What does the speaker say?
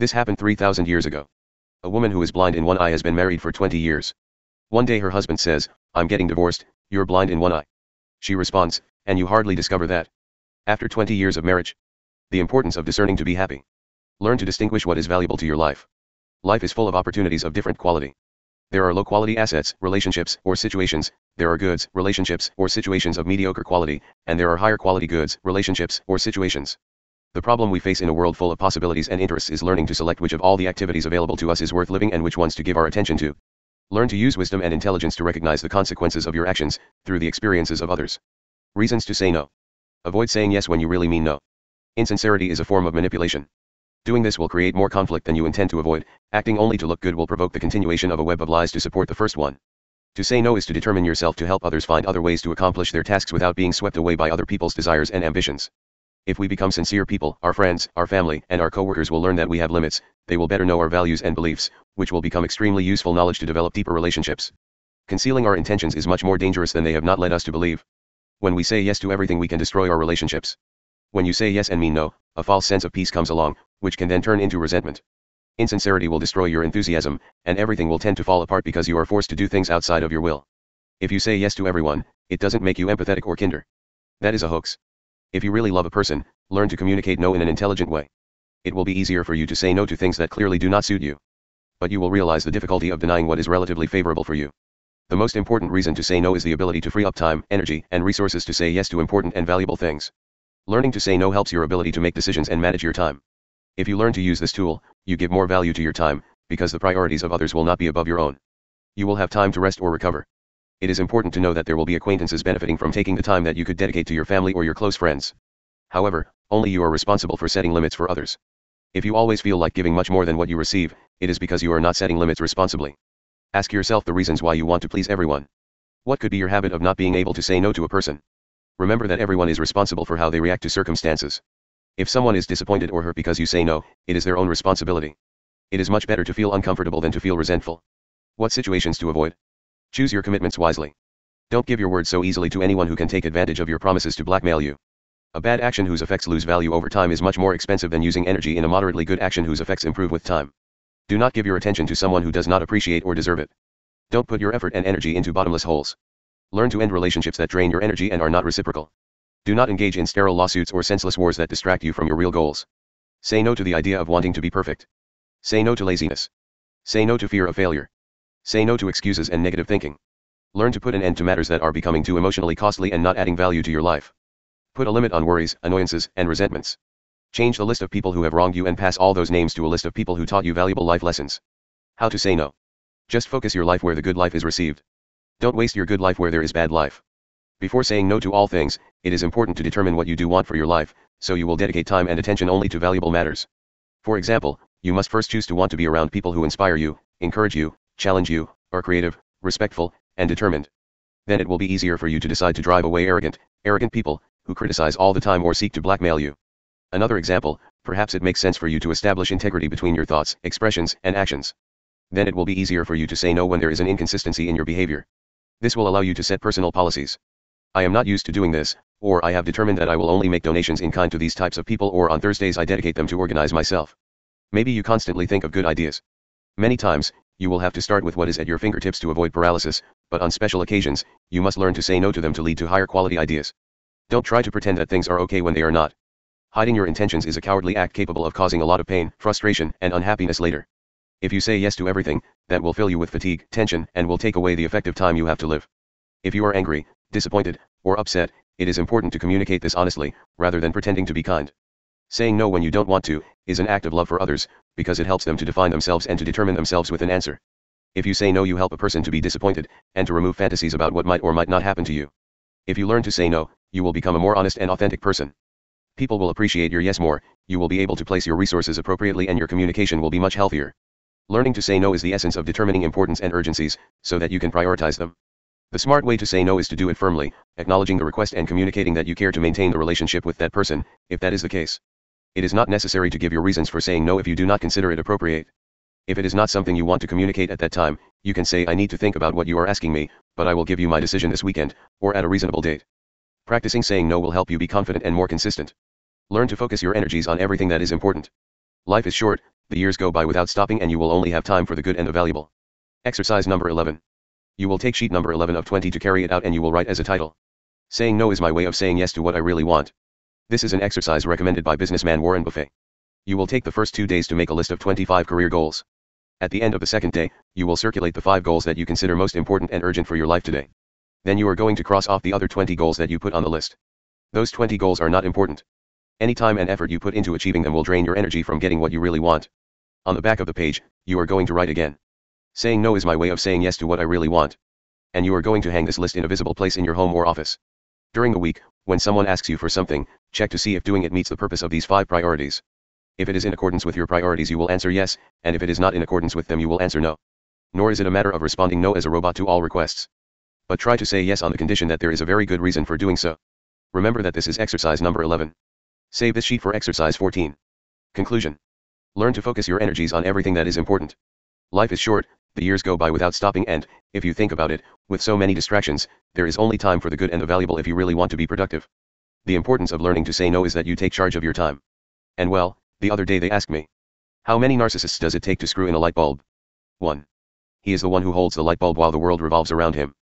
This happened 3,000 years ago. A woman who is blind in one eye has been married for 20 years. One day her husband says, I'm getting divorced, you're blind in one eye. She responds, and you hardly discover that. After 20 years of marriage. The importance of discerning to be happy. Learn to distinguish what is valuable to your life. Life is full of opportunities of different quality. There are low quality assets, relationships, or situations, there are goods, relationships, or situations of mediocre quality, and there are higher quality goods, relationships, or situations. The problem we face in a world full of possibilities and interests is learning to select which of all the activities available to us is worth living and which ones to give our attention to. Learn to use wisdom and intelligence to recognize the consequences of your actions, through the experiences of others. Reasons to say no. Avoid saying yes when you really mean no. Insincerity is a form of manipulation. Doing this will create more conflict than you intend to avoid, acting only to look good will provoke the continuation of a web of lies to support the first one. To say no is to determine yourself to help others find other ways to accomplish their tasks without being swept away by other people's desires and ambitions. If we become sincere people, our friends, our family, and our coworkers will learn that we have limits, they will better know our values and beliefs, which will become extremely useful knowledge to develop deeper relationships. Concealing our intentions is much more dangerous than they have not led us to believe. When we say yes to everything we can destroy our relationships. When you say yes and mean no, a false sense of peace comes along, which can then turn into resentment. Insincerity will destroy your enthusiasm, and everything will tend to fall apart because you are forced to do things outside of your will. If you say yes to everyone, it doesn't make you empathetic or kinder. That is a hoax. If you really love a person, learn to communicate no in an intelligent way. It will be easier for you to say no to things that clearly do not suit you. But you will realize the difficulty of denying what is relatively favorable for you. The most important reason to say no is the ability to free up time, energy, and resources to say yes to important and valuable things. Learning to say no helps your ability to make decisions and manage your time. If you learn to use this tool, you give more value to your time, because the priorities of others will not be above your own. You will have time to rest or recover. It is important to know that there will be acquaintances benefiting from taking the time that you could dedicate to your family or your close friends. However, only you are responsible for setting limits for others. If you always feel like giving much more than what you receive, it is because you are not setting limits responsibly. Ask yourself the reasons why you want to please everyone. What could be your habit of not being able to say no to a person? Remember that everyone is responsible for how they react to circumstances. If someone is disappointed or hurt because you say no, it is their own responsibility. It is much better to feel uncomfortable than to feel resentful. What situations to avoid? Choose your commitments wisely. Don't give your word so easily to anyone who can take advantage of your promises to blackmail you. A bad action whose effects lose value over time is much more expensive than using energy in a moderately good action whose effects improve with time. Do not give your attention to someone who does not appreciate or deserve it. Don't put your effort and energy into bottomless holes. Learn to end relationships that drain your energy and are not reciprocal. Do not engage in sterile lawsuits or senseless wars that distract you from your real goals. Say no to the idea of wanting to be perfect. Say no to laziness. Say no to fear of failure. Say no to excuses and negative thinking. Learn to put an end to matters that are becoming too emotionally costly and not adding value to your life. Put a limit on worries, annoyances, and resentments. Change the list of people who have wronged you and pass all those names to a list of people who taught you valuable life lessons. How to say no. Just focus your life where the good life is received. Don't waste your good life where there is bad life. Before saying no to all things, it is important to determine what you do want for your life, so you will dedicate time and attention only to valuable matters. For example, you must first choose to want to be around people who inspire you, encourage you, challenge you, are creative, respectful, and determined. Then it will be easier for you to decide to drive away arrogant, arrogant people, who criticize all the time or seek to blackmail you. Another example, perhaps it makes sense for you to establish integrity between your thoughts, expressions, and actions. Then it will be easier for you to say no when there is an inconsistency in your behavior. This will allow you to set personal policies. I am not used to doing this, or I have determined that I will only make donations in kind to these types of people or on Thursdays I dedicate them to organize myself. Maybe you constantly think of good ideas. Many times, you will have to start with what is at your fingertips to avoid paralysis, but on special occasions, you must learn to say no to them to lead to higher quality ideas. Don't try to pretend that things are okay when they are not. Hiding your intentions is a cowardly act capable of causing a lot of pain, frustration, and unhappiness later. If you say yes to everything, that will fill you with fatigue, tension, and will take away the effective time you have to live. If you are angry, disappointed, or upset, it is important to communicate this honestly, rather than pretending to be kind. Saying no when you don't want to, is an act of love for others, because it helps them to define themselves and to determine themselves with an answer. If you say no, you help a person to be disappointed, and to remove fantasies about what might or might not happen to you. If you learn to say no, you will become a more honest and authentic person. People will appreciate your yes more, you will be able to place your resources appropriately, and your communication will be much healthier. Learning to say no is the essence of determining importance and urgencies, so that you can prioritize them. The smart way to say no is to do it firmly, acknowledging the request and communicating that you care to maintain the relationship with that person, if that is the case. It is not necessary to give your reasons for saying no if you do not consider it appropriate. If it is not something you want to communicate at that time, you can say I need to think about what you are asking me, but I will give you my decision this weekend, or at a reasonable date. Practicing saying no will help you be confident and more consistent. Learn to focus your energies on everything that is important. Life is short, The years go by without stopping and you will only have time for the good and the valuable. Exercise number 11. You will take sheet number 11 of 20 to carry it out and you will write as a title. Saying no is my way of saying yes to what I really want. This is an exercise recommended by businessman Warren Buffett. You will take the first two days to make a list of 25 career goals. At the end of the second day, you will circulate the five goals that you consider most important and urgent for your life today. Then you are going to cross off the other 20 goals that you put on the list. Those 20 goals are not important. Any time and effort you put into achieving them will drain your energy from getting what you really want. On the back of the page, you are going to write again. Saying no is my way of saying yes to what I really want. And you are going to hang this list in a visible place in your home or office. During the week, when someone asks you for something, check to see if doing it meets the purpose of these five priorities. If it is in accordance with your priorities, you will answer yes, and if it is not in accordance with them, you will answer no. Nor is it a matter of responding no as a robot to all requests. But try to say yes on the condition that there is a very good reason for doing so. Remember that this is exercise number 11. Save this sheet for exercise 14. Conclusion. Learn to focus your energies on everything that is important. Life is short, the years go by without stopping and, if you think about it, with so many distractions, there is only time for the good and the valuable if you really want to be productive. The importance of learning to say no is that you take charge of your time. And well, the other day they asked me, how many narcissists does it take to screw in a light bulb? 1. He is the one who holds the light bulb while the world revolves around him.